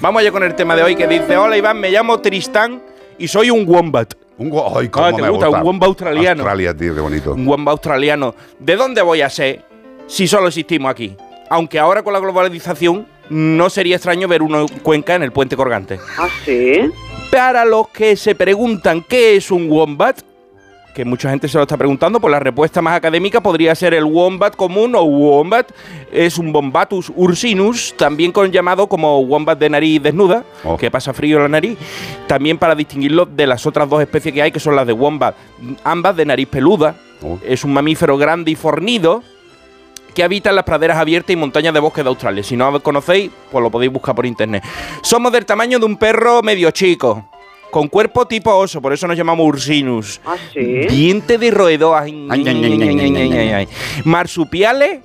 Vamos allá con el tema de hoy que dice, hola Iván, me llamo Tristán y soy un wombat. Un wo- ay, cómo Ah, ¿te me gusta? Un wombat australiano. Australia, tío, qué bonito. Un wombat australiano. ¿De dónde voy a ser si solo existimos aquí? Aunque ahora con la globalización no sería extraño ver uno en Cuenca en el puente colgante. ¿Ah, sí? Para los que se preguntan qué es un wombat, que mucha gente se lo está preguntando, pues la respuesta más académica podría ser el wombat común o wombat. Es un Bombatus ursinus, también con llamado como wombat de nariz desnuda, Oh. que pasa frío en la nariz. También para distinguirlo de las otras dos especies que hay, que son las de wombat, ambas de nariz peluda. Oh. Es un mamífero grande y fornido que habita en las praderas abiertas y montañas de bosque de Australia. Si no lo conocéis, pues lo podéis buscar por internet. Somos del tamaño de un perro medio chico, con cuerpo tipo oso, por eso nos llamamos ursinus. ¿Ah, sí? Diente de roedor, ay, Ay, ay, ay, ay, ay, ay, ay, ay. marsupiales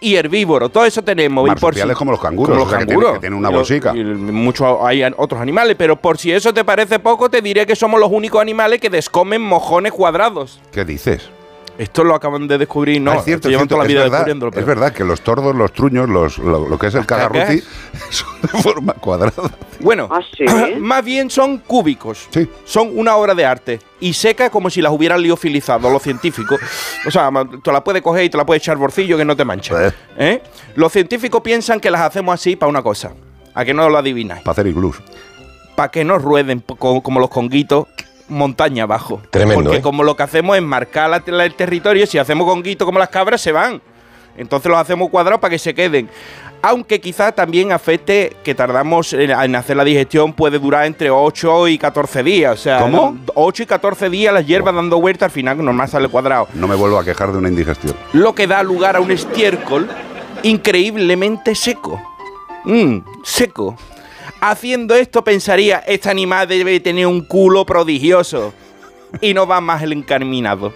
y herbívoros. Todo eso tenemos. Y por Marsupiales si- como los canguros, como los sea, que canguros. tienen- que tienen una bolsica. muchos hay otros animales, pero por si eso te parece poco, te diré que somos los únicos animales que descomen mojones cuadrados. ¿Qué dices? Esto lo acaban de descubrir, no, Ah, es cierto, llevan cierto, toda la es vida verdad, descubriéndolo. es verdad que los tordos, los truños, los, lo, lo que es el cagarruti, son de forma cuadrada. Bueno, ¿Ah, sí? más bien son cúbicos. Sí. Son una obra de arte. Y seca como si las hubieran liofilizado los científicos. O sea, te la puedes coger y te la puedes echar bolsillo que no te mancha. Eh. ¿Eh? Los científicos piensan que las hacemos así para una cosa. A que no lo adivináis. Para hacer iglús. Para que no rueden como los conguitos montaña abajo. Tremendo, Porque ¿eh? como lo que hacemos es marcar la- la- el territorio, si hacemos conguitos como las cabras, se van. Entonces los hacemos cuadrados para que se queden. Aunque quizá también afecte que tardamos en, en hacer la digestión, puede durar entre 8 y 14 días. O sea, ¿Cómo? 8 y 14 días las hierbas dando vuelta, al final normal sale cuadrado. No me vuelvo a quejar de una indigestión. Lo que da lugar a un estiércol increíblemente seco. Mm, seco. Haciendo esto pensaría, este animal debe tener un culo prodigioso. Y no va más el encarminado.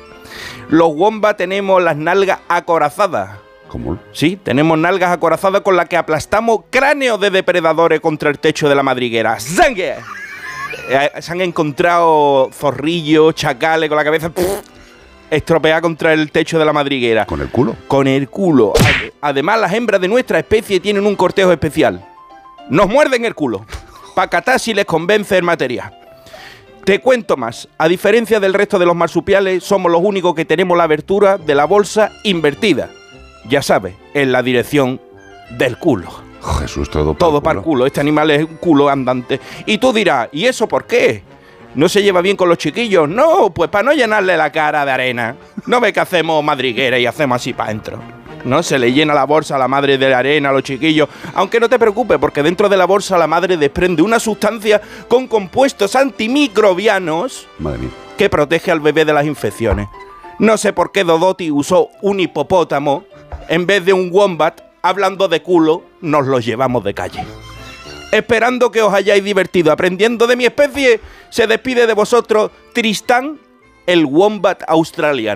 Los wombat tenemos las nalgas acorazadas. ¿Cómo? Sí, tenemos nalgas acorazadas con las que aplastamos cráneos de depredadores contra el techo de la madriguera. ¡Zangue! Eh, se han encontrado zorrillos, chacales con la cabeza estropeada contra el techo de la madriguera. ¿Con el culo? Con el culo. Ade- Además, las hembras de nuestra especie tienen un cortejo especial. Nos muerden el culo. Pa' catar si les convence el material. Te cuento más. A diferencia del resto de los marsupiales, somos los únicos que tenemos la abertura de la bolsa invertida. Ya sabes, en la dirección del culo. Jesús, todo Todo para el culo. Este animal es un culo andante. Y tú dirás, ¿y eso por qué? ¿No se lleva bien con los chiquillos? No, pues para no llenarle la cara de arena. ¿No ve que hacemos madriguera y hacemos así para adentro? ¿No? Se le llena la bolsa a la madre de la arena a los chiquillos. Aunque no te preocupes, porque dentro de la bolsa la madre desprende una sustancia con compuestos antimicrobianos Madre mía. que protege al bebé de las infecciones. No sé por qué Dodoti usó un hipopótamo en vez de un wombat. Hablando de culo, nos los llevamos de calle. Esperando que os hayáis divertido aprendiendo de mi especie, se despide de vosotros Tristán, el wombat australiano.